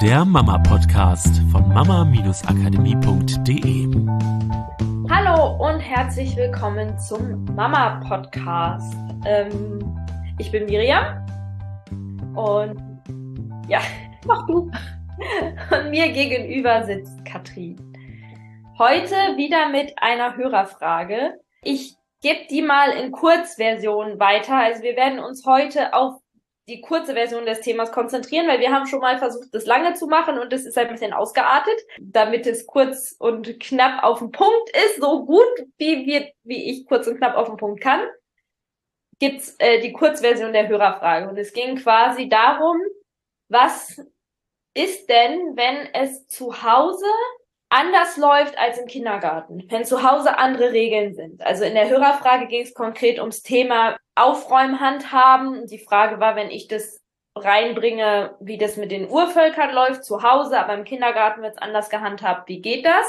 der Mama-Podcast von mama-akademie.de. Hallo und herzlich willkommen zum Mama-Podcast. Ähm, ich bin Miriam und ja, mach du. Und mir gegenüber sitzt Katrin. Heute wieder mit einer Hörerfrage. Ich gebe die mal in Kurzversion weiter. Also wir werden uns heute auf die kurze Version des Themas konzentrieren, weil wir haben schon mal versucht, das lange zu machen und es ist ein bisschen ausgeartet, damit es kurz und knapp auf den Punkt ist, so gut wie wir, wie ich kurz und knapp auf den Punkt kann, gibt's äh, die Kurzversion der Hörerfrage und es ging quasi darum, was ist denn, wenn es zu Hause anders läuft als im Kindergarten, wenn zu Hause andere Regeln sind. Also in der Hörerfrage ging es konkret ums Thema Aufräumen, Handhaben. Die Frage war, wenn ich das reinbringe, wie das mit den Urvölkern läuft zu Hause, aber im Kindergarten wird es anders gehandhabt. Wie geht das?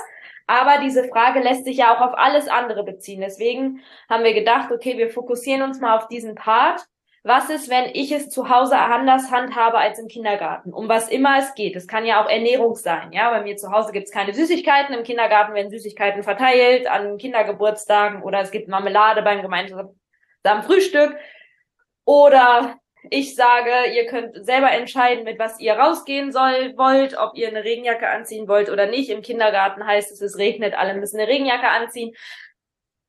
Aber diese Frage lässt sich ja auch auf alles andere beziehen. Deswegen haben wir gedacht, okay, wir fokussieren uns mal auf diesen Part was ist, wenn ich es zu Hause anders handhabe als im Kindergarten? Um was immer es geht. Es kann ja auch Ernährung sein. Ja, bei mir zu Hause gibt es keine Süßigkeiten. Im Kindergarten werden Süßigkeiten verteilt an Kindergeburtstagen oder es gibt Marmelade beim gemeinsamen Frühstück. Oder ich sage, ihr könnt selber entscheiden, mit was ihr rausgehen soll, wollt, ob ihr eine Regenjacke anziehen wollt oder nicht. Im Kindergarten heißt es, es regnet, alle müssen eine Regenjacke anziehen.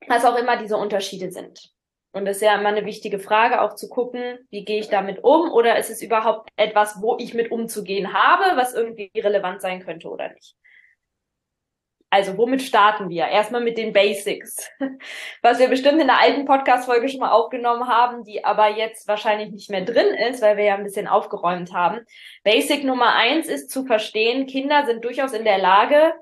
Was auch immer diese Unterschiede sind. Und das ist ja immer eine wichtige Frage, auch zu gucken, wie gehe ich damit um oder ist es überhaupt etwas, wo ich mit umzugehen habe, was irgendwie relevant sein könnte oder nicht. Also womit starten wir? Erstmal mit den Basics, was wir bestimmt in der alten Podcast-Folge schon mal aufgenommen haben, die aber jetzt wahrscheinlich nicht mehr drin ist, weil wir ja ein bisschen aufgeräumt haben. Basic Nummer eins ist zu verstehen, Kinder sind durchaus in der Lage,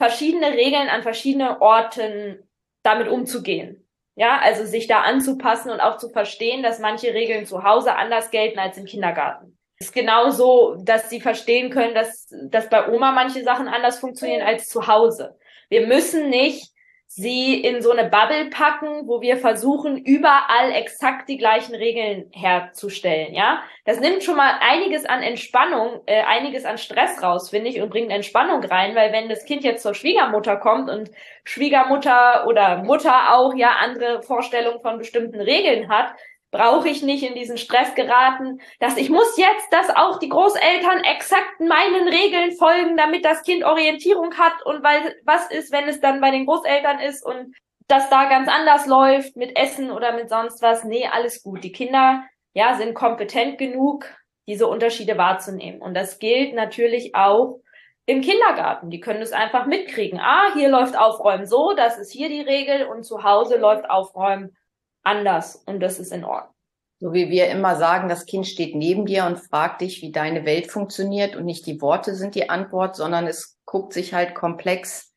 verschiedene Regeln an verschiedene Orten damit umzugehen. Ja, also sich da anzupassen und auch zu verstehen, dass manche Regeln zu Hause anders gelten als im Kindergarten. Ist genauso, dass sie verstehen können, dass, dass bei Oma manche Sachen anders funktionieren als zu Hause. Wir müssen nicht sie in so eine Bubble packen, wo wir versuchen, überall exakt die gleichen Regeln herzustellen, ja. Das nimmt schon mal einiges an Entspannung, äh, einiges an Stress raus, finde ich, und bringt Entspannung rein, weil wenn das Kind jetzt zur Schwiegermutter kommt und Schwiegermutter oder Mutter auch ja andere Vorstellungen von bestimmten Regeln hat, brauche ich nicht in diesen Stress geraten, dass ich muss jetzt, dass auch die Großeltern exakt meinen Regeln folgen, damit das Kind Orientierung hat und weil was ist, wenn es dann bei den Großeltern ist und das da ganz anders läuft mit Essen oder mit sonst was. Nee, alles gut. Die Kinder, ja, sind kompetent genug, diese Unterschiede wahrzunehmen. Und das gilt natürlich auch im Kindergarten. Die können es einfach mitkriegen. Ah, hier läuft Aufräumen so, das ist hier die Regel und zu Hause läuft Aufräumen anders und das ist in Ordnung. So wie wir immer sagen, das Kind steht neben dir und fragt dich, wie deine Welt funktioniert und nicht die Worte sind die Antwort, sondern es guckt sich halt komplex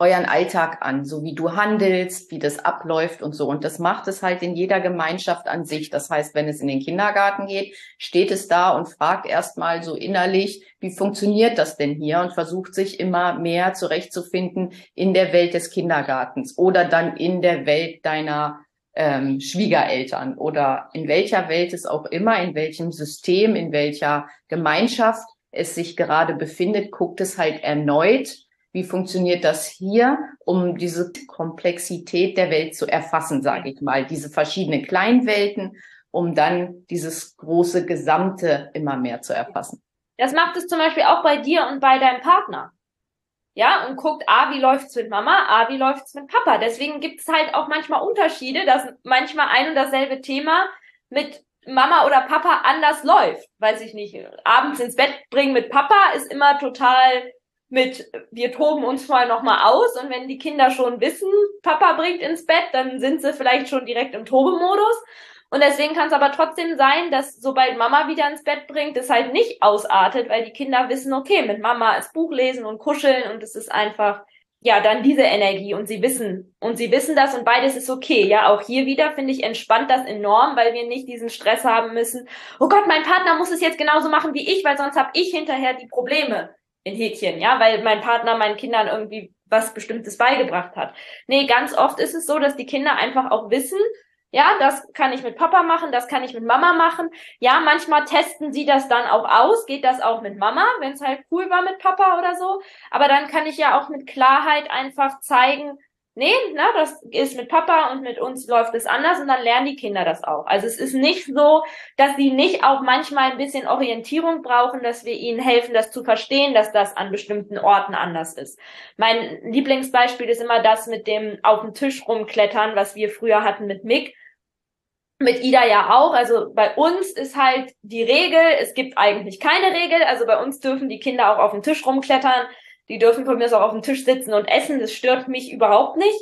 euren Alltag an, so wie du handelst, wie das abläuft und so. Und das macht es halt in jeder Gemeinschaft an sich. Das heißt, wenn es in den Kindergarten geht, steht es da und fragt erstmal so innerlich, wie funktioniert das denn hier? Und versucht sich immer mehr zurechtzufinden in der Welt des Kindergartens oder dann in der Welt deiner ähm, Schwiegereltern oder in welcher Welt es auch immer, in welchem System, in welcher Gemeinschaft es sich gerade befindet, guckt es halt erneut, wie funktioniert das hier, um diese Komplexität der Welt zu erfassen, sage ich mal, diese verschiedenen Kleinwelten, um dann dieses große Gesamte immer mehr zu erfassen. Das macht es zum Beispiel auch bei dir und bei deinem Partner ja, und guckt, ah, wie läuft's mit Mama, ah, wie läuft's mit Papa. Deswegen gibt's halt auch manchmal Unterschiede, dass manchmal ein und dasselbe Thema mit Mama oder Papa anders läuft. Weiß ich nicht. Abends ins Bett bringen mit Papa ist immer total mit, wir toben uns vorher nochmal aus und wenn die Kinder schon wissen, Papa bringt ins Bett, dann sind sie vielleicht schon direkt im Tobemodus. Und deswegen kann es aber trotzdem sein, dass sobald Mama wieder ins Bett bringt, es halt nicht ausartet, weil die Kinder wissen, okay, mit Mama ist Buch lesen und kuscheln und es ist einfach, ja, dann diese Energie und sie wissen, und sie wissen das und beides ist okay. Ja, auch hier wieder finde ich entspannt das enorm, weil wir nicht diesen Stress haben müssen. Oh Gott, mein Partner muss es jetzt genauso machen wie ich, weil sonst habe ich hinterher die Probleme in Häkchen, ja, weil mein Partner meinen Kindern irgendwie was Bestimmtes beigebracht hat. Nee, ganz oft ist es so, dass die Kinder einfach auch wissen, Ja, das kann ich mit Papa machen, das kann ich mit Mama machen. Ja, manchmal testen sie das dann auch aus. Geht das auch mit Mama, wenn es halt cool war mit Papa oder so. Aber dann kann ich ja auch mit Klarheit einfach zeigen, nee, na, das ist mit Papa und mit uns läuft es anders und dann lernen die Kinder das auch. Also es ist nicht so, dass sie nicht auch manchmal ein bisschen Orientierung brauchen, dass wir ihnen helfen, das zu verstehen, dass das an bestimmten Orten anders ist. Mein Lieblingsbeispiel ist immer das mit dem auf dem Tisch rumklettern, was wir früher hatten mit Mick. Mit Ida ja auch. Also bei uns ist halt die Regel, es gibt eigentlich keine Regel. Also bei uns dürfen die Kinder auch auf dem Tisch rumklettern die dürfen von mir auch auf dem Tisch sitzen und essen. Das stört mich überhaupt nicht.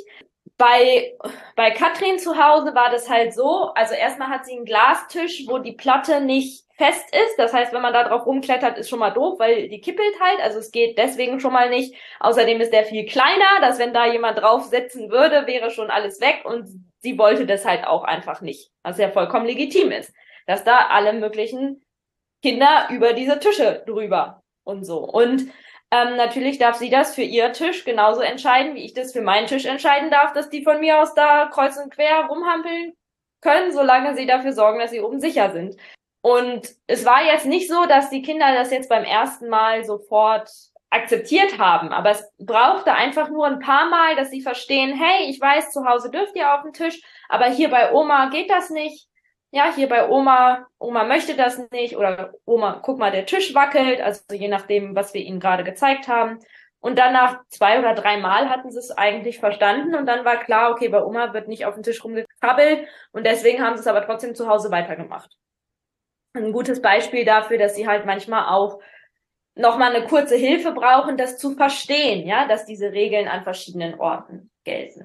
Bei, bei Katrin zu Hause war das halt so, also erstmal hat sie einen Glastisch, wo die Platte nicht fest ist. Das heißt, wenn man da drauf rumklettert, ist schon mal doof, weil die kippelt halt. Also es geht deswegen schon mal nicht. Außerdem ist der viel kleiner, dass wenn da jemand drauf sitzen würde, wäre schon alles weg. Und sie wollte das halt auch einfach nicht. Was ja vollkommen legitim ist. Dass da alle möglichen Kinder über diese Tische drüber und so. Und ähm, natürlich darf sie das für ihr Tisch genauso entscheiden, wie ich das für meinen Tisch entscheiden darf, dass die von mir aus da kreuz und quer rumhampeln können, solange sie dafür sorgen, dass sie oben sicher sind. Und es war jetzt nicht so, dass die Kinder das jetzt beim ersten Mal sofort akzeptiert haben, aber es brauchte einfach nur ein paar Mal, dass sie verstehen, hey, ich weiß, zu Hause dürft ihr auf den Tisch, aber hier bei Oma geht das nicht ja, hier bei Oma, Oma möchte das nicht oder Oma, guck mal, der Tisch wackelt, also je nachdem, was wir ihnen gerade gezeigt haben. Und dann nach zwei oder drei Mal hatten sie es eigentlich verstanden und dann war klar, okay, bei Oma wird nicht auf den Tisch rumgekrabbelt und deswegen haben sie es aber trotzdem zu Hause weitergemacht. Ein gutes Beispiel dafür, dass sie halt manchmal auch nochmal eine kurze Hilfe brauchen, das zu verstehen, ja, dass diese Regeln an verschiedenen Orten gelten.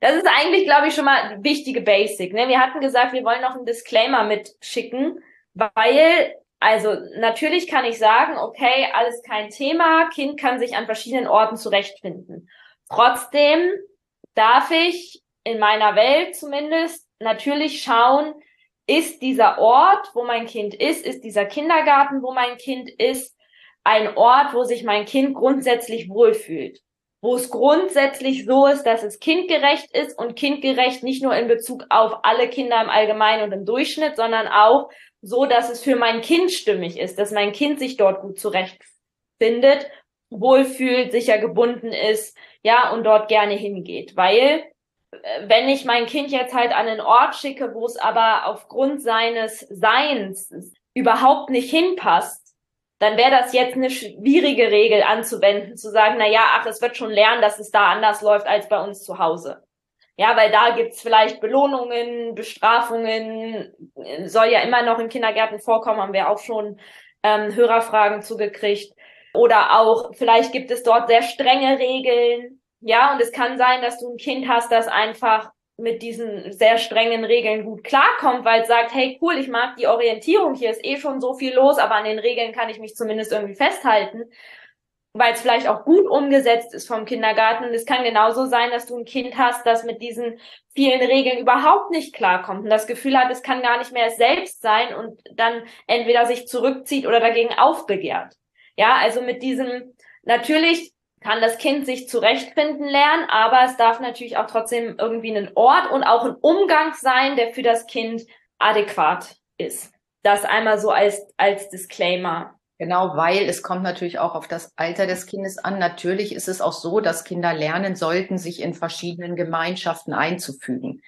Das ist eigentlich, glaube ich, schon mal wichtige Basic. Ne? Wir hatten gesagt, wir wollen noch einen Disclaimer mitschicken, weil, also natürlich kann ich sagen, okay, alles kein Thema, Kind kann sich an verschiedenen Orten zurechtfinden. Trotzdem darf ich in meiner Welt zumindest natürlich schauen, ist dieser Ort, wo mein Kind ist, ist dieser Kindergarten, wo mein Kind ist, ein Ort, wo sich mein Kind grundsätzlich wohlfühlt wo es grundsätzlich so ist, dass es kindgerecht ist und kindgerecht nicht nur in Bezug auf alle Kinder im Allgemeinen und im Durchschnitt, sondern auch so, dass es für mein Kind stimmig ist, dass mein Kind sich dort gut zurechtfindet, wohlfühlt, sicher gebunden ist, ja, und dort gerne hingeht. Weil, äh, wenn ich mein Kind jetzt halt an einen Ort schicke, wo es aber aufgrund seines Seins überhaupt nicht hinpasst, dann wäre das jetzt eine schwierige Regel anzuwenden, zu sagen, na ja, ach, es wird schon lernen, dass es da anders läuft als bei uns zu Hause. Ja, weil da gibt's vielleicht Belohnungen, Bestrafungen, soll ja immer noch in Kindergärten vorkommen, haben wir auch schon ähm, Hörerfragen zugekriegt. Oder auch, vielleicht gibt es dort sehr strenge Regeln. Ja, und es kann sein, dass du ein Kind hast, das einfach mit diesen sehr strengen Regeln gut klarkommt, weil es sagt, hey cool, ich mag die Orientierung, hier ist eh schon so viel los, aber an den Regeln kann ich mich zumindest irgendwie festhalten, weil es vielleicht auch gut umgesetzt ist vom Kindergarten. Und es kann genauso sein, dass du ein Kind hast, das mit diesen vielen Regeln überhaupt nicht klarkommt und das Gefühl hat, es kann gar nicht mehr es selbst sein und dann entweder sich zurückzieht oder dagegen aufbegehrt. Ja, also mit diesem, natürlich kann das Kind sich zurechtfinden lernen, aber es darf natürlich auch trotzdem irgendwie ein Ort und auch ein Umgang sein, der für das Kind adäquat ist. Das einmal so als, als Disclaimer. Genau, weil es kommt natürlich auch auf das Alter des Kindes an. Natürlich ist es auch so, dass Kinder lernen sollten, sich in verschiedenen Gemeinschaften einzufügen.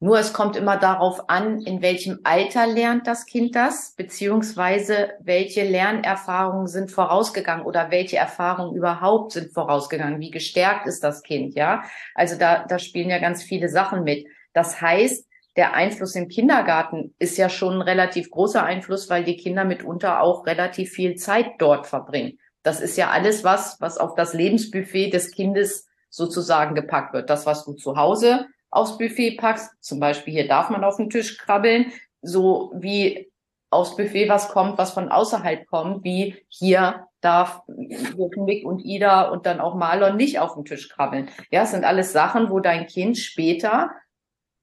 Nur es kommt immer darauf an, in welchem Alter lernt das Kind das, beziehungsweise welche Lernerfahrungen sind vorausgegangen oder welche Erfahrungen überhaupt sind vorausgegangen. Wie gestärkt ist das Kind, ja? Also da, da spielen ja ganz viele Sachen mit. Das heißt, der Einfluss im Kindergarten ist ja schon ein relativ großer Einfluss, weil die Kinder mitunter auch relativ viel Zeit dort verbringen. Das ist ja alles was, was auf das Lebensbuffet des Kindes sozusagen gepackt wird. Das, was du zu Hause aufs Buffet packst, zum Beispiel hier darf man auf den Tisch krabbeln, so wie aufs Buffet was kommt, was von außerhalb kommt, wie hier darf Mick und Ida und dann auch Marlon nicht auf den Tisch krabbeln. Ja, es sind alles Sachen, wo dein Kind später,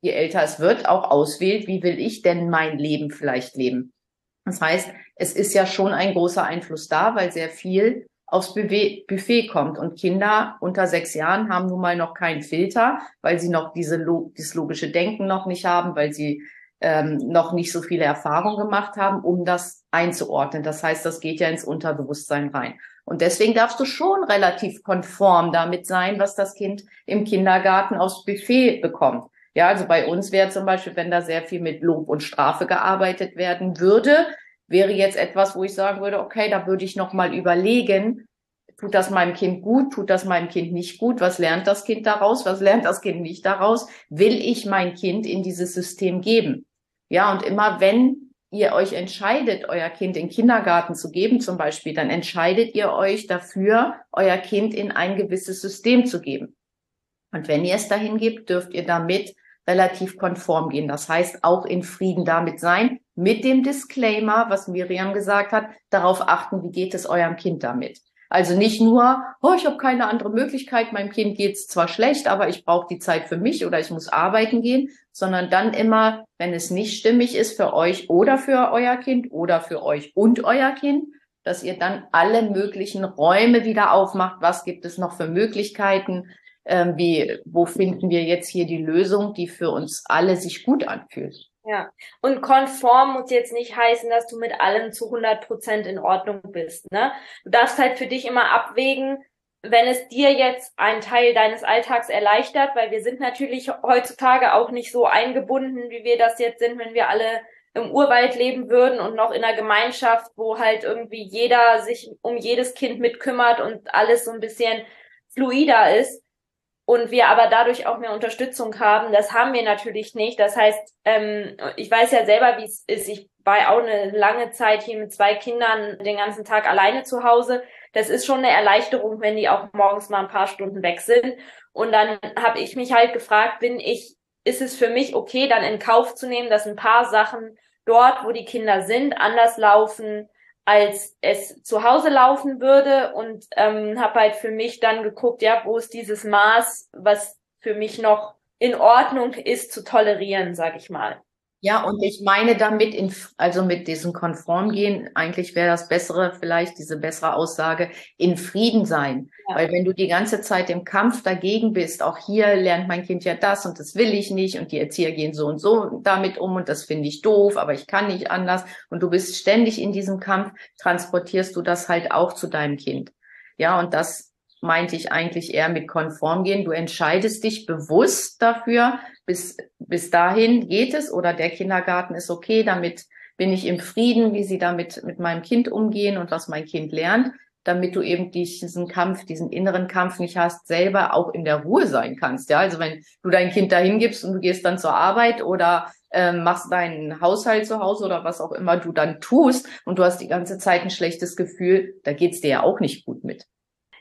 je älter es wird, auch auswählt, wie will ich denn mein Leben vielleicht leben. Das heißt, es ist ja schon ein großer Einfluss da, weil sehr viel aufs Buffet kommt. Und Kinder unter sechs Jahren haben nun mal noch keinen Filter, weil sie noch diese dieses logische Denken noch nicht haben, weil sie ähm, noch nicht so viele Erfahrungen gemacht haben, um das einzuordnen. Das heißt, das geht ja ins Unterbewusstsein rein. Und deswegen darfst du schon relativ konform damit sein, was das Kind im Kindergarten aufs Buffet bekommt. Ja, also bei uns wäre zum Beispiel, wenn da sehr viel mit Lob und Strafe gearbeitet werden würde, wäre jetzt etwas, wo ich sagen würde, okay, da würde ich noch mal überlegen, tut das meinem Kind gut, tut das meinem Kind nicht gut, was lernt das Kind daraus, was lernt das Kind nicht daraus, will ich mein Kind in dieses System geben? Ja, und immer wenn ihr euch entscheidet, euer Kind in Kindergarten zu geben zum Beispiel, dann entscheidet ihr euch dafür, euer Kind in ein gewisses System zu geben. Und wenn ihr es dahin gebt, dürft ihr damit relativ konform gehen. Das heißt, auch in Frieden damit sein, mit dem Disclaimer, was Miriam gesagt hat, darauf achten, wie geht es eurem Kind damit. Also nicht nur, oh, ich habe keine andere Möglichkeit, meinem Kind geht's zwar schlecht, aber ich brauche die Zeit für mich oder ich muss arbeiten gehen, sondern dann immer, wenn es nicht stimmig ist für euch oder für euer Kind oder für euch und euer Kind, dass ihr dann alle möglichen Räume wieder aufmacht. Was gibt es noch für Möglichkeiten? Ähm, wie, wo finden wir jetzt hier die Lösung, die für uns alle sich gut anfühlt? Ja, und konform muss jetzt nicht heißen, dass du mit allem zu 100 Prozent in Ordnung bist. Ne? Du darfst halt für dich immer abwägen, wenn es dir jetzt einen Teil deines Alltags erleichtert, weil wir sind natürlich heutzutage auch nicht so eingebunden, wie wir das jetzt sind, wenn wir alle im Urwald leben würden und noch in einer Gemeinschaft, wo halt irgendwie jeder sich um jedes Kind mitkümmert und alles so ein bisschen fluider ist und wir aber dadurch auch mehr Unterstützung haben. Das haben wir natürlich nicht. Das heißt, ähm, ich weiß ja selber, wie es ist. Ich war auch eine lange Zeit hier mit zwei Kindern den ganzen Tag alleine zu Hause. Das ist schon eine Erleichterung, wenn die auch morgens mal ein paar Stunden weg sind. Und dann habe ich mich halt gefragt, bin ich, ist es für mich okay, dann in Kauf zu nehmen, dass ein paar Sachen dort, wo die Kinder sind, anders laufen, als es zu Hause laufen würde und ähm, habe halt für mich dann geguckt, ja, wo ist dieses Maß, was für mich noch in Ordnung ist zu tolerieren, sag ich mal. Ja, und ich meine damit, in, also mit diesem Konformgehen, eigentlich wäre das bessere, vielleicht diese bessere Aussage, in Frieden sein. Ja. Weil wenn du die ganze Zeit im Kampf dagegen bist, auch hier lernt mein Kind ja das und das will ich nicht und die Erzieher gehen so und so damit um und das finde ich doof, aber ich kann nicht anders und du bist ständig in diesem Kampf, transportierst du das halt auch zu deinem Kind. Ja, und das meinte ich eigentlich eher mit konform gehen. Du entscheidest dich bewusst dafür, bis, bis dahin geht es oder der Kindergarten ist okay, damit bin ich im Frieden, wie sie damit mit meinem Kind umgehen und was mein Kind lernt, damit du eben diesen Kampf, diesen inneren Kampf nicht hast, selber auch in der Ruhe sein kannst. Ja, also wenn du dein Kind dahin gibst und du gehst dann zur Arbeit oder äh, machst deinen Haushalt zu Hause oder was auch immer du dann tust und du hast die ganze Zeit ein schlechtes Gefühl, da geht's dir ja auch nicht gut mit.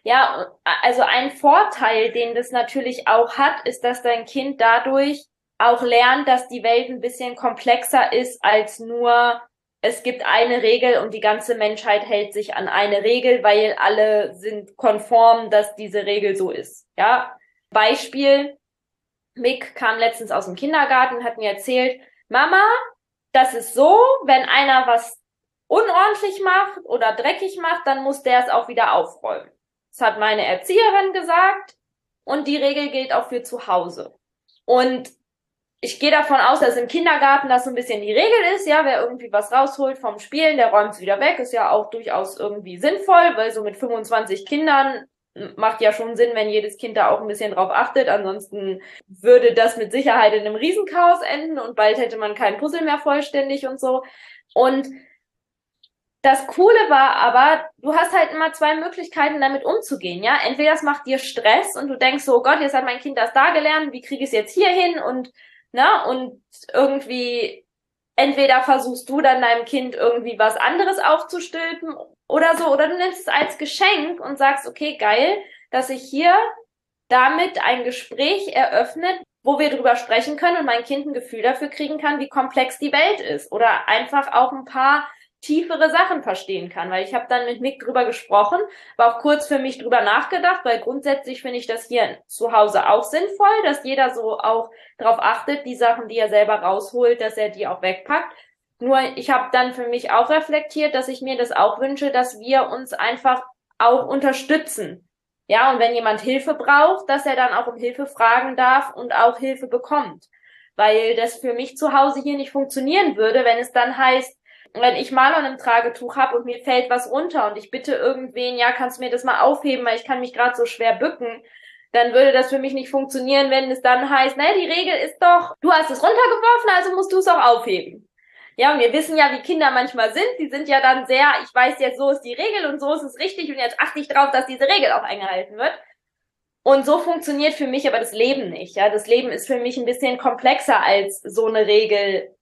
Ja, also ein Vorteil, den das natürlich auch hat, ist, dass dein Kind dadurch auch lernt, dass die Welt ein bisschen komplexer ist als nur, es gibt eine Regel und die ganze Menschheit hält sich an eine Regel, weil alle sind konform, dass diese Regel so ist. Ja, Beispiel. Mick kam letztens aus dem Kindergarten, hat mir erzählt, Mama, das ist so, wenn einer was unordentlich macht oder dreckig macht, dann muss der es auch wieder aufräumen. Das hat meine Erzieherin gesagt und die Regel gilt auch für zu Hause. Und ich gehe davon aus, dass im Kindergarten das so ein bisschen die Regel ist, ja, wer irgendwie was rausholt vom Spielen, der räumt es wieder weg, ist ja auch durchaus irgendwie sinnvoll, weil so mit 25 Kindern macht ja schon Sinn, wenn jedes Kind da auch ein bisschen drauf achtet. Ansonsten würde das mit Sicherheit in einem Riesenchaos enden und bald hätte man kein Puzzle mehr vollständig und so. Und das Coole war aber, du hast halt immer zwei Möglichkeiten, damit umzugehen, ja. Entweder es macht dir Stress und du denkst so, oh Gott, jetzt hat mein Kind das da gelernt, wie kriege ich es jetzt hier hin und, ne, und irgendwie, entweder versuchst du dann deinem Kind irgendwie was anderes aufzustülpen oder so, oder du nimmst es als Geschenk und sagst, okay, geil, dass ich hier damit ein Gespräch eröffnet, wo wir drüber sprechen können und mein Kind ein Gefühl dafür kriegen kann, wie komplex die Welt ist oder einfach auch ein paar tiefere Sachen verstehen kann, weil ich habe dann mit Mick drüber gesprochen, war auch kurz für mich drüber nachgedacht, weil grundsätzlich finde ich das hier zu Hause auch sinnvoll, dass jeder so auch darauf achtet, die Sachen, die er selber rausholt, dass er die auch wegpackt. Nur ich habe dann für mich auch reflektiert, dass ich mir das auch wünsche, dass wir uns einfach auch unterstützen. Ja, und wenn jemand Hilfe braucht, dass er dann auch um Hilfe fragen darf und auch Hilfe bekommt. Weil das für mich zu Hause hier nicht funktionieren würde, wenn es dann heißt, wenn ich Malon im Tragetuch habe und mir fällt was runter und ich bitte irgendwen, ja, kannst du mir das mal aufheben, weil ich kann mich gerade so schwer bücken, dann würde das für mich nicht funktionieren, wenn es dann heißt, naja, die Regel ist doch, du hast es runtergeworfen, also musst du es auch aufheben. Ja, und wir wissen ja, wie Kinder manchmal sind. Die sind ja dann sehr, ich weiß jetzt, so ist die Regel und so ist es richtig und jetzt achte ich drauf, dass diese Regel auch eingehalten wird. Und so funktioniert für mich aber das Leben nicht. Ja, das Leben ist für mich ein bisschen komplexer als so eine Regel.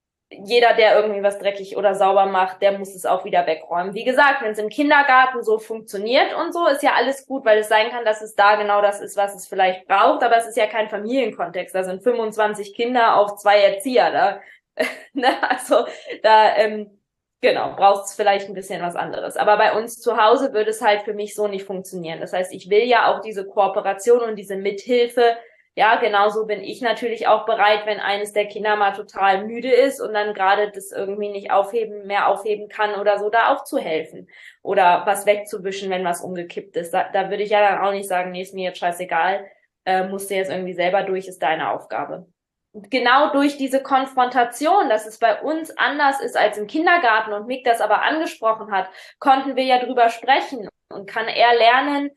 Jeder, der irgendwie was dreckig oder sauber macht, der muss es auch wieder wegräumen. Wie gesagt, wenn es im Kindergarten so funktioniert und so, ist ja alles gut, weil es sein kann, dass es da genau das ist, was es vielleicht braucht. Aber es ist ja kein Familienkontext. Da sind 25 Kinder auf zwei Erzieher. Da ne? Also da ähm, genau braucht es vielleicht ein bisschen was anderes. Aber bei uns zu Hause würde es halt für mich so nicht funktionieren. Das heißt, ich will ja auch diese Kooperation und diese Mithilfe. Ja, genauso bin ich natürlich auch bereit, wenn eines der Kinder mal total müde ist und dann gerade das irgendwie nicht aufheben, mehr aufheben kann oder so, da auch zu helfen. Oder was wegzuwischen, wenn was umgekippt ist. Da, da würde ich ja dann auch nicht sagen, nee, ist mir jetzt scheißegal, äh, musst du jetzt irgendwie selber durch, ist deine Aufgabe genau durch diese Konfrontation, dass es bei uns anders ist als im Kindergarten und Mick das aber angesprochen hat, konnten wir ja drüber sprechen und kann er lernen,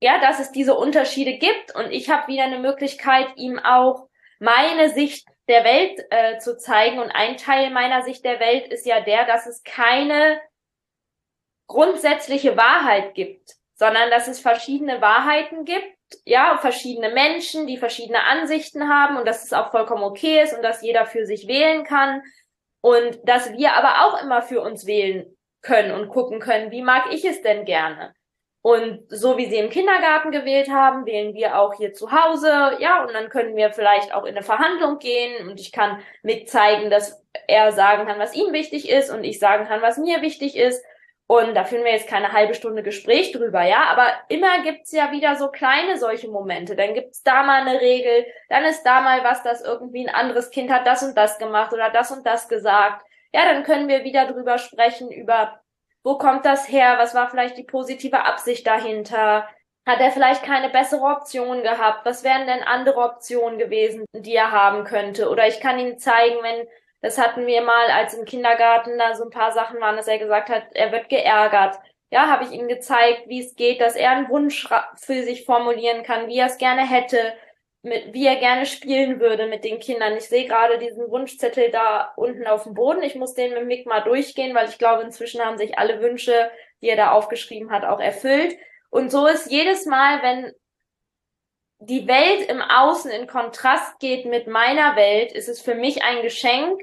ja, dass es diese Unterschiede gibt. Und ich habe wieder eine Möglichkeit, ihm auch meine Sicht der Welt äh, zu zeigen. Und ein Teil meiner Sicht der Welt ist ja der, dass es keine grundsätzliche Wahrheit gibt, sondern dass es verschiedene Wahrheiten gibt ja, verschiedene Menschen, die verschiedene Ansichten haben und dass es auch vollkommen okay ist und dass jeder für sich wählen kann. Und dass wir aber auch immer für uns wählen können und gucken können, wie mag ich es denn gerne? Und so wie sie im Kindergarten gewählt haben, wählen wir auch hier zu Hause, ja, und dann können wir vielleicht auch in eine Verhandlung gehen. Und ich kann mitzeigen, dass er sagen kann, was ihm wichtig ist und ich sagen kann, was mir wichtig ist. Und da führen wir jetzt keine halbe Stunde Gespräch drüber, ja, aber immer gibt's ja wieder so kleine solche Momente. Dann gibt's da mal eine Regel, dann ist da mal was, dass irgendwie ein anderes Kind hat das und das gemacht oder das und das gesagt. Ja, dann können wir wieder drüber sprechen, über wo kommt das her, was war vielleicht die positive Absicht dahinter, hat er vielleicht keine bessere Option gehabt, was wären denn andere Optionen gewesen, die er haben könnte. Oder ich kann ihm zeigen, wenn das hatten wir mal, als im Kindergarten da so ein paar Sachen waren, dass er gesagt hat, er wird geärgert. Ja, habe ich ihm gezeigt, wie es geht, dass er einen Wunsch für sich formulieren kann, wie er es gerne hätte, mit, wie er gerne spielen würde mit den Kindern. Ich sehe gerade diesen Wunschzettel da unten auf dem Boden. Ich muss den mit Mick mal durchgehen, weil ich glaube, inzwischen haben sich alle Wünsche, die er da aufgeschrieben hat, auch erfüllt. Und so ist jedes Mal, wenn die Welt im Außen in Kontrast geht mit meiner Welt, ist es für mich ein Geschenk,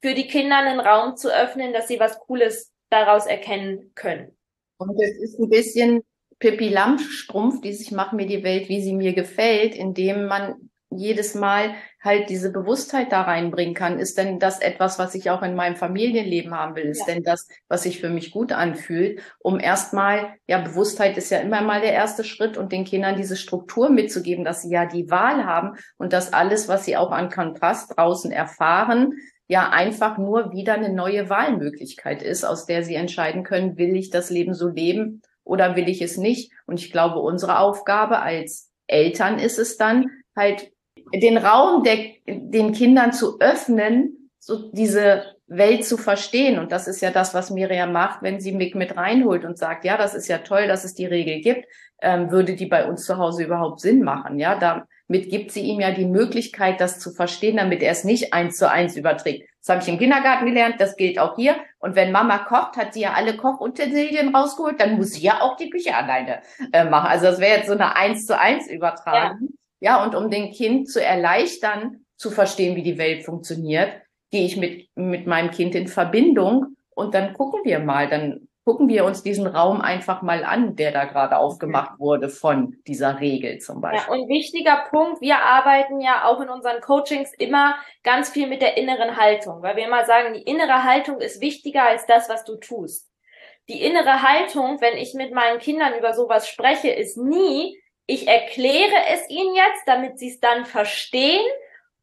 für die Kinder einen Raum zu öffnen, dass sie was Cooles daraus erkennen können. Und es ist ein bisschen Pippi Lammstrumpf, die sich macht mir die Welt, wie sie mir gefällt, indem man jedes Mal halt diese Bewusstheit da reinbringen kann. Ist denn das etwas, was ich auch in meinem Familienleben haben will? Ist ja. denn das, was sich für mich gut anfühlt? Um erstmal, ja, Bewusstheit ist ja immer mal der erste Schritt und den Kindern diese Struktur mitzugeben, dass sie ja die Wahl haben und dass alles, was sie auch an Kontrast draußen erfahren, ja einfach nur wieder eine neue Wahlmöglichkeit ist, aus der sie entscheiden können, will ich das Leben so leben oder will ich es nicht? Und ich glaube, unsere Aufgabe als Eltern ist es dann halt, den Raum der, den Kindern zu öffnen, so diese Welt zu verstehen. Und das ist ja das, was Miriam macht, wenn sie Mick mit reinholt und sagt, ja, das ist ja toll, dass es die Regel gibt. Ähm, würde die bei uns zu Hause überhaupt Sinn machen? Ja, da, mit gibt sie ihm ja die Möglichkeit, das zu verstehen, damit er es nicht eins zu eins überträgt. Das habe ich im Kindergarten gelernt, das gilt auch hier. Und wenn Mama kocht, hat sie ja alle Kochutensilien rausgeholt, dann muss sie ja auch die Küche alleine äh, machen. Also das wäre jetzt so eine eins zu eins Übertragung. Ja. ja, und um den Kind zu erleichtern, zu verstehen, wie die Welt funktioniert, gehe ich mit, mit meinem Kind in Verbindung und dann gucken wir mal, dann gucken wir uns diesen Raum einfach mal an, der da gerade aufgemacht wurde von dieser Regel zum Beispiel. Ja, und wichtiger Punkt, wir arbeiten ja auch in unseren Coachings immer ganz viel mit der inneren Haltung, weil wir immer sagen, die innere Haltung ist wichtiger als das, was du tust. Die innere Haltung, wenn ich mit meinen Kindern über sowas spreche, ist nie, ich erkläre es ihnen jetzt, damit sie es dann verstehen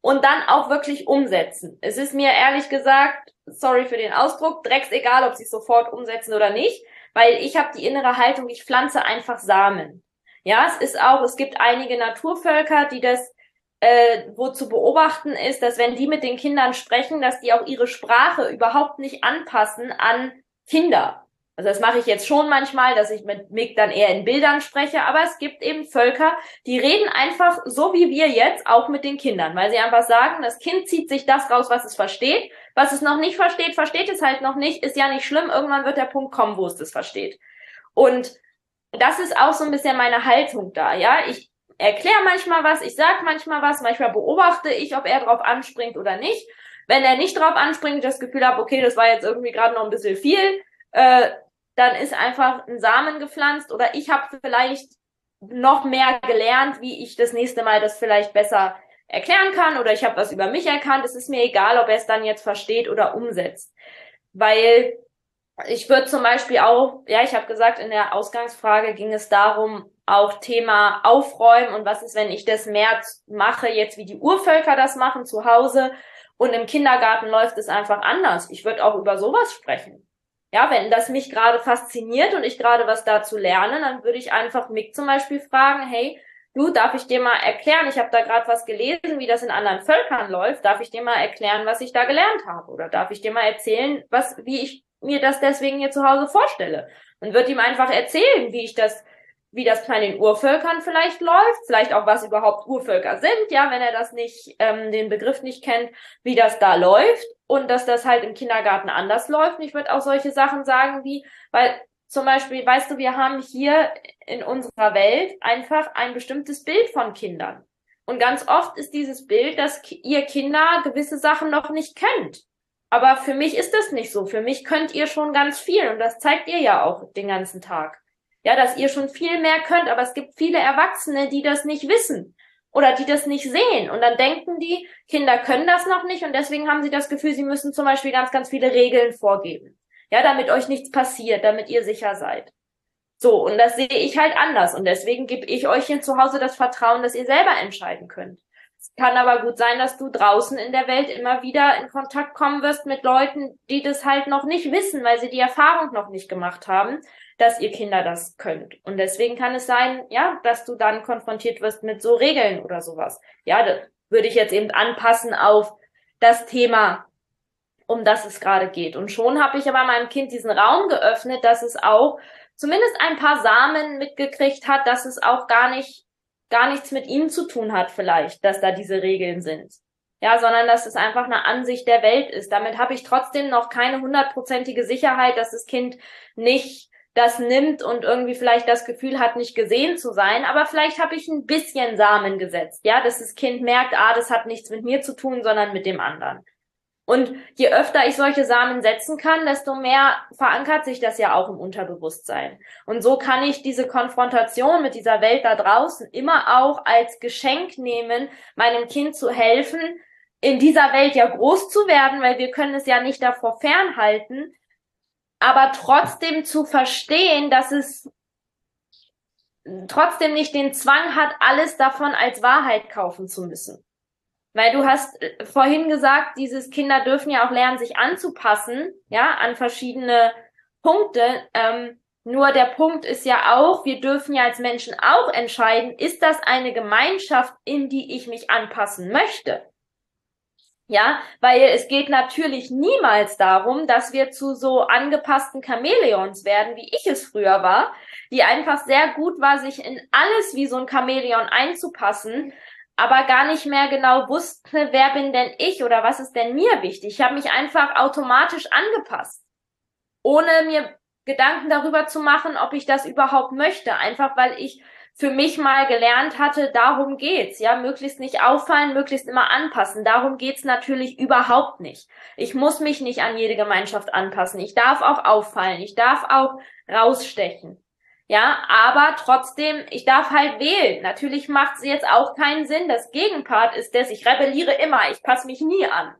und dann auch wirklich umsetzen. Es ist mir ehrlich gesagt sorry für den Ausdruck, drecks egal, ob sie es sofort umsetzen oder nicht, weil ich habe die innere Haltung, ich pflanze einfach Samen. Ja, es ist auch, es gibt einige Naturvölker, die das, äh, wo zu beobachten ist, dass wenn die mit den Kindern sprechen, dass die auch ihre Sprache überhaupt nicht anpassen an Kinder. Also das mache ich jetzt schon manchmal, dass ich mit Mick dann eher in Bildern spreche, aber es gibt eben Völker, die reden einfach so wie wir jetzt auch mit den Kindern, weil sie einfach sagen, das Kind zieht sich das raus, was es versteht. Was es noch nicht versteht, versteht es halt noch nicht, ist ja nicht schlimm. Irgendwann wird der Punkt kommen, wo es das versteht. Und das ist auch so ein bisschen meine Haltung da, ja. Ich erkläre manchmal was, ich sag manchmal was, manchmal beobachte ich, ob er drauf anspringt oder nicht. Wenn er nicht drauf anspringt, das Gefühl habe, okay, das war jetzt irgendwie gerade noch ein bisschen viel, äh, dann ist einfach ein Samen gepflanzt oder ich habe vielleicht noch mehr gelernt, wie ich das nächste Mal das vielleicht besser erklären kann oder ich habe was über mich erkannt. Es ist mir egal, ob er es dann jetzt versteht oder umsetzt. Weil ich würde zum Beispiel auch, ja, ich habe gesagt, in der Ausgangsfrage ging es darum, auch Thema Aufräumen und was ist, wenn ich das mehr mache, jetzt wie die Urvölker das machen zu Hause und im Kindergarten läuft es einfach anders. Ich würde auch über sowas sprechen ja, wenn das mich gerade fasziniert und ich gerade was dazu lerne, dann würde ich einfach Mick zum Beispiel fragen, hey, du, darf ich dir mal erklären, ich habe da gerade was gelesen, wie das in anderen Völkern läuft, darf ich dir mal erklären, was ich da gelernt habe? Oder darf ich dir mal erzählen, was, wie ich mir das deswegen hier zu Hause vorstelle? Und wird ihm einfach erzählen, wie ich das wie das bei den Urvölkern vielleicht läuft, vielleicht auch was überhaupt Urvölker sind, ja, wenn er das nicht, ähm, den Begriff nicht kennt, wie das da läuft und dass das halt im Kindergarten anders läuft. Und ich würde auch solche Sachen sagen wie, weil zum Beispiel, weißt du, wir haben hier in unserer Welt einfach ein bestimmtes Bild von Kindern. Und ganz oft ist dieses Bild, dass ihr Kinder gewisse Sachen noch nicht könnt. Aber für mich ist das nicht so. Für mich könnt ihr schon ganz viel und das zeigt ihr ja auch den ganzen Tag. Ja, dass ihr schon viel mehr könnt, aber es gibt viele Erwachsene, die das nicht wissen oder die das nicht sehen. Und dann denken die, Kinder können das noch nicht und deswegen haben sie das Gefühl, sie müssen zum Beispiel ganz, ganz viele Regeln vorgeben. Ja, damit euch nichts passiert, damit ihr sicher seid. So, und das sehe ich halt anders. Und deswegen gebe ich euch hier zu Hause das Vertrauen, dass ihr selber entscheiden könnt. Es kann aber gut sein, dass du draußen in der Welt immer wieder in Kontakt kommen wirst mit Leuten, die das halt noch nicht wissen, weil sie die Erfahrung noch nicht gemacht haben dass ihr Kinder das könnt. Und deswegen kann es sein, ja, dass du dann konfrontiert wirst mit so Regeln oder sowas. Ja, das würde ich jetzt eben anpassen auf das Thema, um das es gerade geht. Und schon habe ich aber meinem Kind diesen Raum geöffnet, dass es auch zumindest ein paar Samen mitgekriegt hat, dass es auch gar nicht, gar nichts mit ihm zu tun hat vielleicht, dass da diese Regeln sind. Ja, sondern dass es einfach eine Ansicht der Welt ist. Damit habe ich trotzdem noch keine hundertprozentige Sicherheit, dass das Kind nicht das nimmt und irgendwie vielleicht das Gefühl hat, nicht gesehen zu sein, aber vielleicht habe ich ein bisschen Samen gesetzt, ja, dass das Kind merkt, ah, das hat nichts mit mir zu tun, sondern mit dem anderen. Und je öfter ich solche Samen setzen kann, desto mehr verankert sich das ja auch im Unterbewusstsein. Und so kann ich diese Konfrontation mit dieser Welt da draußen immer auch als Geschenk nehmen, meinem Kind zu helfen, in dieser Welt ja groß zu werden, weil wir können es ja nicht davor fernhalten, aber trotzdem zu verstehen, dass es trotzdem nicht den Zwang hat, alles davon als Wahrheit kaufen zu müssen. Weil du hast äh, vorhin gesagt, dieses Kinder dürfen ja auch lernen, sich anzupassen, ja, an verschiedene Punkte. Ähm, nur der Punkt ist ja auch, wir dürfen ja als Menschen auch entscheiden, ist das eine Gemeinschaft, in die ich mich anpassen möchte? Ja, weil es geht natürlich niemals darum, dass wir zu so angepassten Chamäleons werden, wie ich es früher war, die einfach sehr gut war, sich in alles wie so ein Chamäleon einzupassen, aber gar nicht mehr genau wusste, wer bin denn ich oder was ist denn mir wichtig. Ich habe mich einfach automatisch angepasst, ohne mir Gedanken darüber zu machen, ob ich das überhaupt möchte, einfach weil ich für mich mal gelernt hatte, darum geht's, ja, möglichst nicht auffallen, möglichst immer anpassen. Darum geht's natürlich überhaupt nicht. Ich muss mich nicht an jede Gemeinschaft anpassen. Ich darf auch auffallen. Ich darf auch rausstechen. Ja, aber trotzdem, ich darf halt wählen. Natürlich macht es jetzt auch keinen Sinn. Das Gegenpart ist das, ich rebelliere immer, ich passe mich nie an.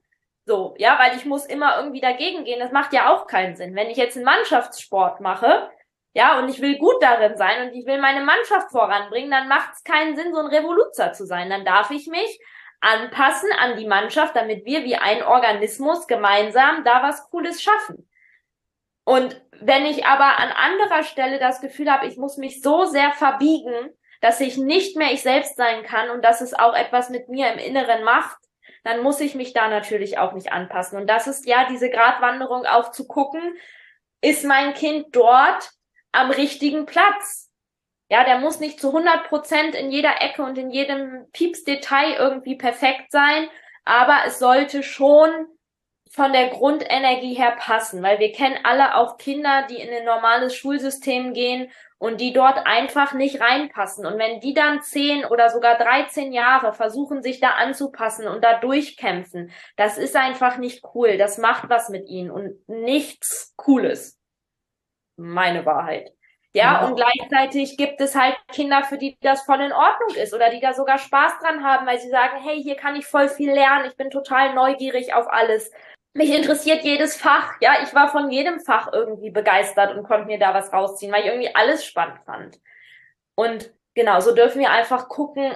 So, ja, weil ich muss immer irgendwie dagegen gehen. Das macht ja auch keinen Sinn. Wenn ich jetzt einen Mannschaftssport mache, ja, und ich will gut darin sein und ich will meine Mannschaft voranbringen, dann macht es keinen Sinn, so ein Revoluzer zu sein. Dann darf ich mich anpassen an die Mannschaft, damit wir wie ein Organismus gemeinsam da was Cooles schaffen. Und wenn ich aber an anderer Stelle das Gefühl habe, ich muss mich so sehr verbiegen, dass ich nicht mehr ich selbst sein kann und dass es auch etwas mit mir im Inneren macht, dann muss ich mich da natürlich auch nicht anpassen. Und das ist ja diese Gratwanderung auch zu gucken, ist mein Kind dort am richtigen Platz? Ja, der muss nicht zu 100 Prozent in jeder Ecke und in jedem Piepsdetail irgendwie perfekt sein, aber es sollte schon von der Grundenergie her passen, weil wir kennen alle auch Kinder, die in ein normales Schulsystem gehen und die dort einfach nicht reinpassen. Und wenn die dann zehn oder sogar 13 Jahre versuchen, sich da anzupassen und da durchkämpfen, das ist einfach nicht cool. Das macht was mit ihnen und nichts Cooles. Meine Wahrheit. Ja, und gleichzeitig gibt es halt Kinder, für die das voll in Ordnung ist oder die da sogar Spaß dran haben, weil sie sagen, hey, hier kann ich voll viel lernen, ich bin total neugierig auf alles. Mich interessiert jedes Fach. Ja, ich war von jedem Fach irgendwie begeistert und konnte mir da was rausziehen, weil ich irgendwie alles spannend fand. Und genau, so dürfen wir einfach gucken,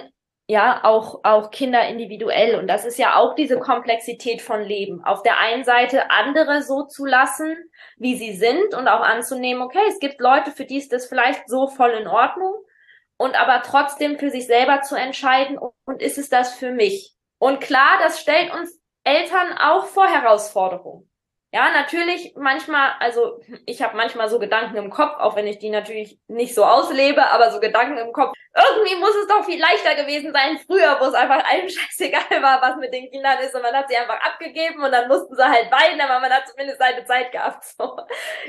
ja, auch, auch Kinder individuell. Und das ist ja auch diese Komplexität von Leben. Auf der einen Seite andere so zu lassen, wie sie sind und auch anzunehmen, okay, es gibt Leute, für die ist das vielleicht so voll in Ordnung und aber trotzdem für sich selber zu entscheiden, und ist es das für mich? Und klar, das stellt uns Eltern auch vor Herausforderungen. Ja, natürlich manchmal, also ich habe manchmal so Gedanken im Kopf, auch wenn ich die natürlich nicht so auslebe, aber so Gedanken im Kopf. Irgendwie muss es doch viel leichter gewesen sein früher, wo es einfach allen scheißegal war, was mit den Kindern ist und man hat sie einfach abgegeben und dann mussten sie halt weinen, aber man hat zumindest seine Zeit gehabt. So.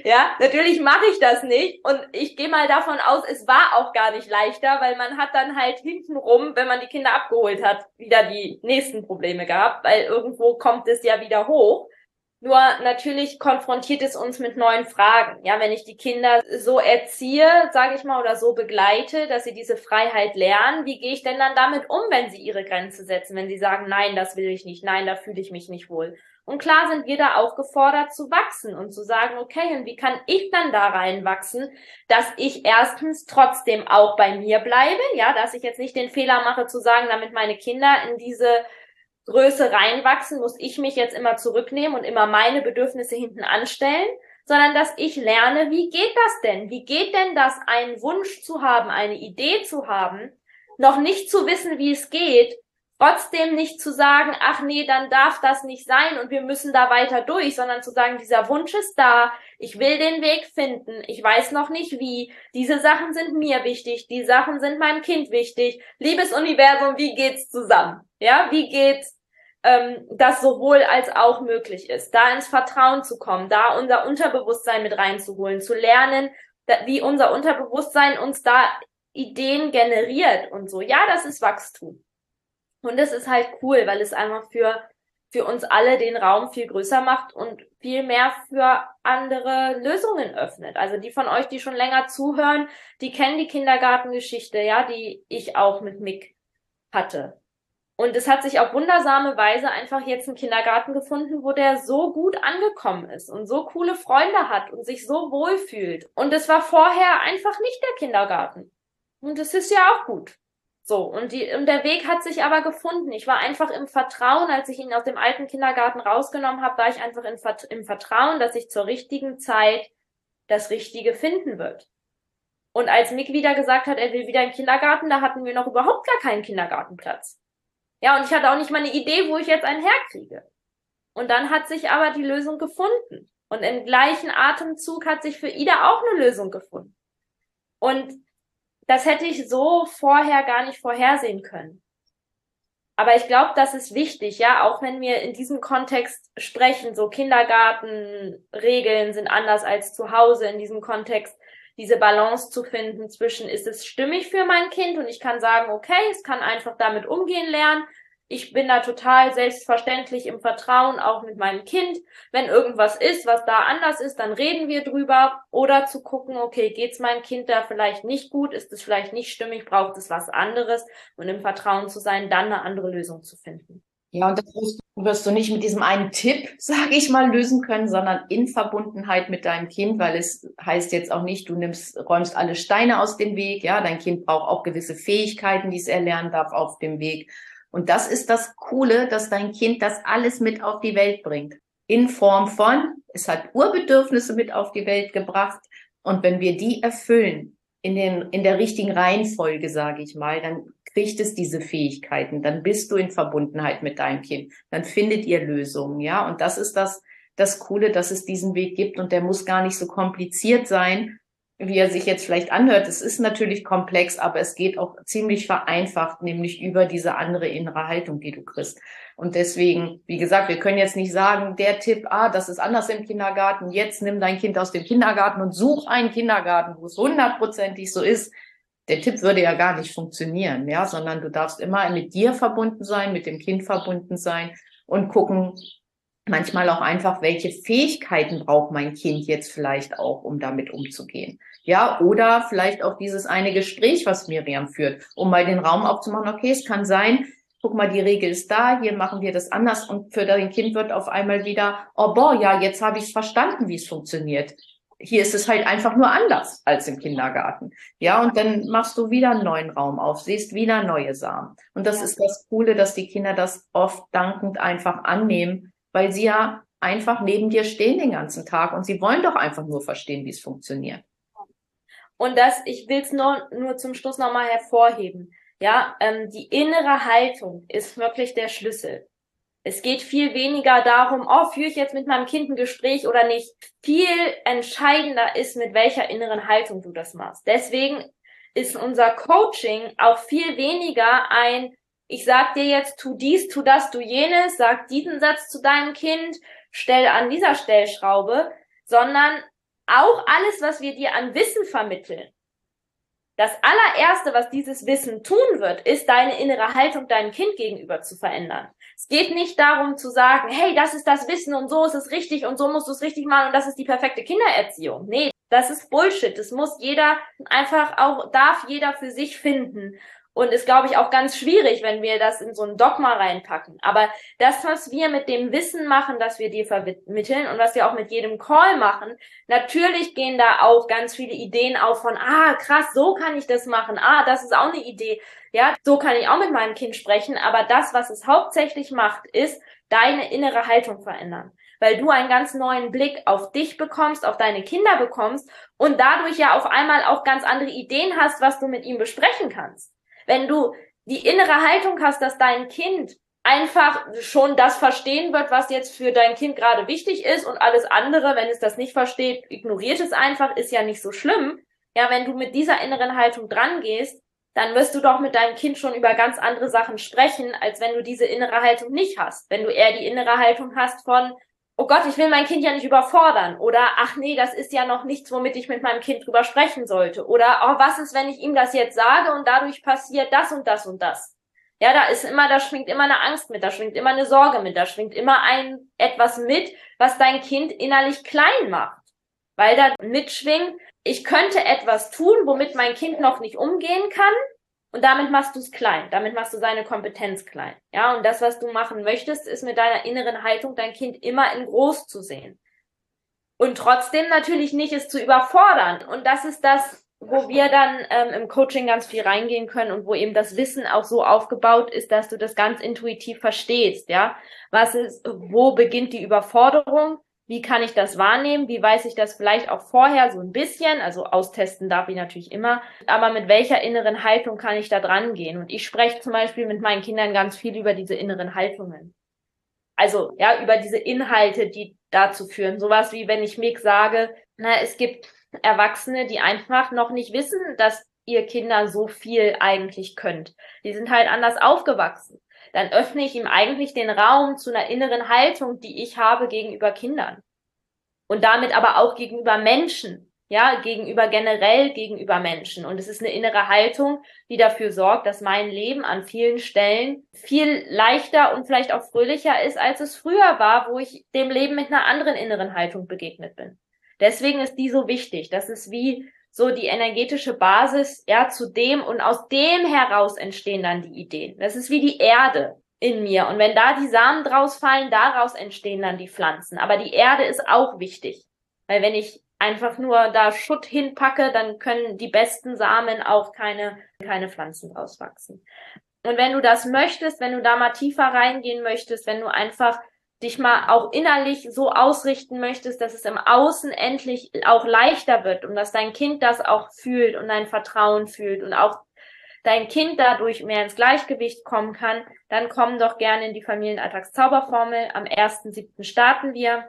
Ja, natürlich mache ich das nicht und ich gehe mal davon aus, es war auch gar nicht leichter, weil man hat dann halt hintenrum, wenn man die Kinder abgeholt hat, wieder die nächsten Probleme gehabt, weil irgendwo kommt es ja wieder hoch. Nur natürlich konfrontiert es uns mit neuen Fragen. Ja, wenn ich die Kinder so erziehe, sage ich mal, oder so begleite, dass sie diese Freiheit lernen, wie gehe ich denn dann damit um, wenn sie ihre Grenze setzen, wenn sie sagen, nein, das will ich nicht, nein, da fühle ich mich nicht wohl. Und klar sind wir da auch gefordert zu wachsen und zu sagen, okay, und wie kann ich dann da reinwachsen, dass ich erstens trotzdem auch bei mir bleibe, ja, dass ich jetzt nicht den Fehler mache zu sagen, damit meine Kinder in diese Größe reinwachsen, muss ich mich jetzt immer zurücknehmen und immer meine Bedürfnisse hinten anstellen, sondern dass ich lerne, wie geht das denn? Wie geht denn das, einen Wunsch zu haben, eine Idee zu haben, noch nicht zu wissen, wie es geht, trotzdem nicht zu sagen, ach nee, dann darf das nicht sein und wir müssen da weiter durch, sondern zu sagen, dieser Wunsch ist da, ich will den Weg finden, ich weiß noch nicht wie, diese Sachen sind mir wichtig, die Sachen sind meinem Kind wichtig. Liebes Universum, wie geht's zusammen? Ja, wie geht's ähm, das sowohl als auch möglich ist, da ins Vertrauen zu kommen, da unser Unterbewusstsein mit reinzuholen, zu lernen, wie unser Unterbewusstsein uns da Ideen generiert und so. Ja, das ist Wachstum. Und das ist halt cool, weil es einfach für, für uns alle den Raum viel größer macht und viel mehr für andere Lösungen öffnet. Also die von euch, die schon länger zuhören, die kennen die Kindergartengeschichte, ja, die ich auch mit Mick hatte. Und es hat sich auf wundersame Weise einfach jetzt einen Kindergarten gefunden, wo der so gut angekommen ist und so coole Freunde hat und sich so wohl fühlt. Und es war vorher einfach nicht der Kindergarten. Und es ist ja auch gut. So, und, die, und der Weg hat sich aber gefunden. Ich war einfach im Vertrauen, als ich ihn aus dem alten Kindergarten rausgenommen habe, war ich einfach in, im Vertrauen, dass ich zur richtigen Zeit das Richtige finden wird. Und als Mick wieder gesagt hat, er will wieder in den Kindergarten, da hatten wir noch überhaupt gar keinen Kindergartenplatz. Ja, und ich hatte auch nicht mal eine Idee, wo ich jetzt einen herkriege. Und dann hat sich aber die Lösung gefunden. Und im gleichen Atemzug hat sich für Ida auch eine Lösung gefunden. Und das hätte ich so vorher gar nicht vorhersehen können. Aber ich glaube, das ist wichtig, ja, auch wenn wir in diesem Kontext sprechen, so Kindergartenregeln sind anders als zu Hause in diesem Kontext diese Balance zu finden zwischen, ist es stimmig für mein Kind und ich kann sagen, okay, es kann einfach damit umgehen lernen. Ich bin da total selbstverständlich im Vertrauen auch mit meinem Kind. Wenn irgendwas ist, was da anders ist, dann reden wir drüber. Oder zu gucken, okay, geht's meinem Kind da vielleicht nicht gut? Ist es vielleicht nicht stimmig? Braucht es was anderes? Und im Vertrauen zu sein, dann eine andere Lösung zu finden. Ja, und das wirst du nicht mit diesem einen Tipp, sage ich mal, lösen können, sondern in Verbundenheit mit deinem Kind, weil es heißt jetzt auch nicht, du nimmst, räumst alle Steine aus dem Weg. Ja, dein Kind braucht auch gewisse Fähigkeiten, die es erlernen darf auf dem Weg. Und das ist das Coole, dass dein Kind das alles mit auf die Welt bringt. in Form von, es hat Urbedürfnisse mit auf die Welt gebracht. Und wenn wir die erfüllen, in, den, in der richtigen Reihenfolge, sage ich mal, dann kriegt es diese Fähigkeiten, dann bist du in Verbundenheit mit deinem Kind, dann findet ihr Lösungen, ja. Und das ist das, das Coole, dass es diesen Weg gibt und der muss gar nicht so kompliziert sein, wie er sich jetzt vielleicht anhört. Es ist natürlich komplex, aber es geht auch ziemlich vereinfacht, nämlich über diese andere innere Haltung, die du kriegst. Und deswegen, wie gesagt, wir können jetzt nicht sagen, der Tipp, ah, das ist anders im Kindergarten, jetzt nimm dein Kind aus dem Kindergarten und such einen Kindergarten, wo es hundertprozentig so ist. Der Tipp würde ja gar nicht funktionieren, ja, sondern du darfst immer mit dir verbunden sein, mit dem Kind verbunden sein und gucken, manchmal auch einfach, welche Fähigkeiten braucht mein Kind jetzt vielleicht auch, um damit umzugehen. Ja, oder vielleicht auch dieses eine Gespräch, was Miriam führt, um mal den Raum aufzumachen, okay, es kann sein, guck mal, die Regel ist da, hier machen wir das anders und für dein Kind wird auf einmal wieder, oh boah, ja, jetzt habe ich verstanden, wie es funktioniert. Hier ist es halt einfach nur anders als im Kindergarten. Ja, und dann machst du wieder einen neuen Raum auf, siehst wieder neue Samen. Und das ja. ist das Coole, dass die Kinder das oft dankend einfach annehmen, weil sie ja einfach neben dir stehen den ganzen Tag und sie wollen doch einfach nur verstehen, wie es funktioniert. Und das, ich will es nur, nur zum Schluss nochmal hervorheben. Ja, ähm, die innere Haltung ist wirklich der Schlüssel. Es geht viel weniger darum, oh, führe ich jetzt mit meinem Kind ein Gespräch oder nicht. Viel entscheidender ist, mit welcher inneren Haltung du das machst. Deswegen ist unser Coaching auch viel weniger ein, ich sag dir jetzt, tu dies, tu das, tu jenes, sag diesen Satz zu deinem Kind, stell an dieser Stellschraube, sondern auch alles, was wir dir an Wissen vermitteln. Das allererste, was dieses Wissen tun wird, ist deine innere Haltung deinem Kind gegenüber zu verändern. Es geht nicht darum zu sagen, hey, das ist das Wissen und so ist es richtig und so musst du es richtig machen und das ist die perfekte Kindererziehung. Nee, das ist Bullshit. Das muss jeder einfach auch, darf jeder für sich finden. Und ist, glaube ich, auch ganz schwierig, wenn wir das in so ein Dogma reinpacken. Aber das, was wir mit dem Wissen machen, das wir dir vermitteln und was wir auch mit jedem Call machen, natürlich gehen da auch ganz viele Ideen auf von, ah, krass, so kann ich das machen. Ah, das ist auch eine Idee. Ja, so kann ich auch mit meinem Kind sprechen. Aber das, was es hauptsächlich macht, ist deine innere Haltung verändern weil du einen ganz neuen Blick auf dich bekommst, auf deine Kinder bekommst und dadurch ja auf einmal auch ganz andere Ideen hast, was du mit ihm besprechen kannst. Wenn du die innere Haltung hast, dass dein Kind einfach schon das verstehen wird, was jetzt für dein Kind gerade wichtig ist und alles andere, wenn es das nicht versteht, ignoriert es einfach, ist ja nicht so schlimm. Ja, wenn du mit dieser inneren Haltung dran gehst, dann wirst du doch mit deinem Kind schon über ganz andere Sachen sprechen, als wenn du diese innere Haltung nicht hast. Wenn du eher die innere Haltung hast von, oh Gott, ich will mein Kind ja nicht überfordern oder ach nee, das ist ja noch nichts, womit ich mit meinem Kind drüber sprechen sollte oder oh, was ist, wenn ich ihm das jetzt sage und dadurch passiert das und das und das. Ja, da ist immer, da schwingt immer eine Angst mit, da schwingt immer eine Sorge mit, da schwingt immer ein etwas mit, was dein Kind innerlich klein macht. Weil da mitschwingt, ich könnte etwas tun, womit mein Kind noch nicht umgehen kann, und damit machst du es klein. Damit machst du seine Kompetenz klein. Ja, und das, was du machen möchtest, ist mit deiner inneren Haltung dein Kind immer in groß zu sehen. Und trotzdem natürlich nicht es zu überfordern. Und das ist das, wo wir dann ähm, im Coaching ganz viel reingehen können und wo eben das Wissen auch so aufgebaut ist, dass du das ganz intuitiv verstehst, ja. Was ist, wo beginnt die Überforderung? Wie kann ich das wahrnehmen? Wie weiß ich das vielleicht auch vorher so ein bisschen? Also austesten darf ich natürlich immer. Aber mit welcher inneren Haltung kann ich da dran gehen? Und ich spreche zum Beispiel mit meinen Kindern ganz viel über diese inneren Haltungen. Also, ja, über diese Inhalte, die dazu führen. Sowas wie, wenn ich Mick sage, na, es gibt Erwachsene, die einfach noch nicht wissen, dass ihr Kinder so viel eigentlich könnt. Die sind halt anders aufgewachsen dann öffne ich ihm eigentlich den Raum zu einer inneren Haltung, die ich habe gegenüber Kindern. Und damit aber auch gegenüber Menschen, ja, gegenüber generell gegenüber Menschen. Und es ist eine innere Haltung, die dafür sorgt, dass mein Leben an vielen Stellen viel leichter und vielleicht auch fröhlicher ist, als es früher war, wo ich dem Leben mit einer anderen inneren Haltung begegnet bin. Deswegen ist die so wichtig. Das ist wie so die energetische Basis, ja, zu dem und aus dem heraus entstehen dann die Ideen. Das ist wie die Erde in mir. Und wenn da die Samen draus fallen, daraus entstehen dann die Pflanzen. Aber die Erde ist auch wichtig. Weil wenn ich einfach nur da Schutt hinpacke, dann können die besten Samen auch keine, keine Pflanzen draus wachsen. Und wenn du das möchtest, wenn du da mal tiefer reingehen möchtest, wenn du einfach dich mal auch innerlich so ausrichten möchtest, dass es im Außen endlich auch leichter wird und dass dein Kind das auch fühlt und dein Vertrauen fühlt und auch dein Kind dadurch mehr ins Gleichgewicht kommen kann, dann komm doch gerne in die Familienalltagszauberformel. Am 1.7. starten wir.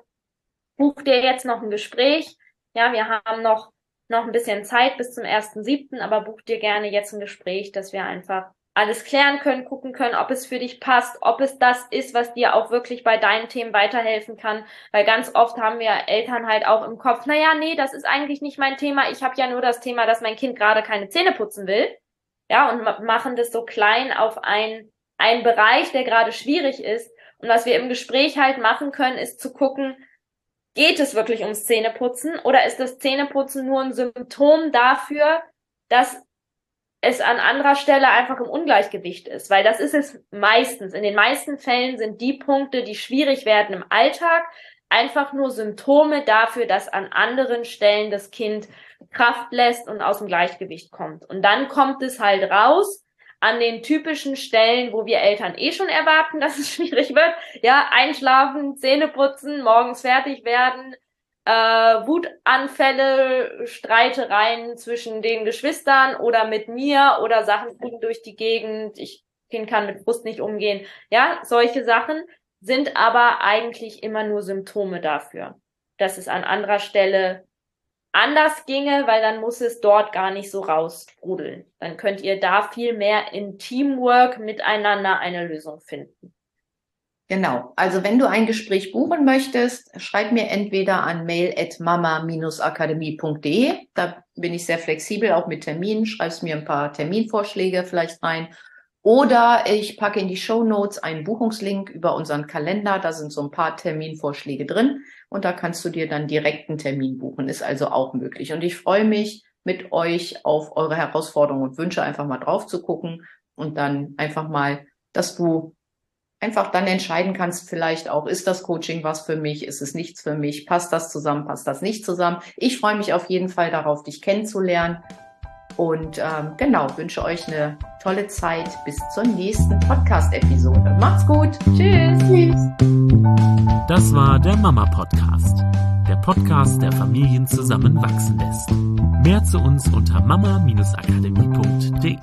Buch dir jetzt noch ein Gespräch. Ja, wir haben noch, noch ein bisschen Zeit bis zum 1.7., aber buch dir gerne jetzt ein Gespräch, dass wir einfach alles klären können, gucken können, ob es für dich passt, ob es das ist, was dir auch wirklich bei deinen Themen weiterhelfen kann. Weil ganz oft haben wir Eltern halt auch im Kopf, naja, nee, das ist eigentlich nicht mein Thema. Ich habe ja nur das Thema, dass mein Kind gerade keine Zähne putzen will. Ja, und machen das so klein auf ein, einen Bereich, der gerade schwierig ist. Und was wir im Gespräch halt machen können, ist zu gucken, geht es wirklich ums Zähneputzen oder ist das Zähneputzen nur ein Symptom dafür, dass es an anderer Stelle einfach im Ungleichgewicht ist, weil das ist es meistens. In den meisten Fällen sind die Punkte, die schwierig werden im Alltag, einfach nur Symptome dafür, dass an anderen Stellen das Kind Kraft lässt und aus dem Gleichgewicht kommt. Und dann kommt es halt raus an den typischen Stellen, wo wir Eltern eh schon erwarten, dass es schwierig wird. Ja, einschlafen, Zähne putzen, morgens fertig werden, äh, Wutanfälle, Streitereien zwischen den Geschwistern oder mit mir oder Sachen fliegen durch die Gegend. Ich Kind kann mit Frust nicht umgehen. Ja, solche Sachen sind aber eigentlich immer nur Symptome dafür, dass es an anderer Stelle anders ginge, weil dann muss es dort gar nicht so rausrudeln. Dann könnt ihr da viel mehr in Teamwork miteinander eine Lösung finden. Genau. Also wenn du ein Gespräch buchen möchtest, schreib mir entweder an mail at mama-akademie.de. Da bin ich sehr flexibel, auch mit Terminen. Schreibst mir ein paar Terminvorschläge vielleicht rein. Oder ich packe in die Show Notes einen Buchungslink über unseren Kalender. Da sind so ein paar Terminvorschläge drin. Und da kannst du dir dann direkt einen Termin buchen. Ist also auch möglich. Und ich freue mich mit euch auf eure Herausforderungen und Wünsche einfach mal drauf zu gucken und dann einfach mal, dass du einfach dann entscheiden kannst, vielleicht auch, ist das Coaching was für mich, ist es nichts für mich, passt das zusammen, passt das nicht zusammen. Ich freue mich auf jeden Fall darauf, dich kennenzulernen. Und ähm, genau, wünsche euch eine tolle Zeit bis zur nächsten Podcast-Episode. Macht's gut. Tschüss. Tschüss. Das war der Mama Podcast. Der Podcast, der Familien zusammenwachsen lässt. Mehr zu uns unter mama-akademie.de.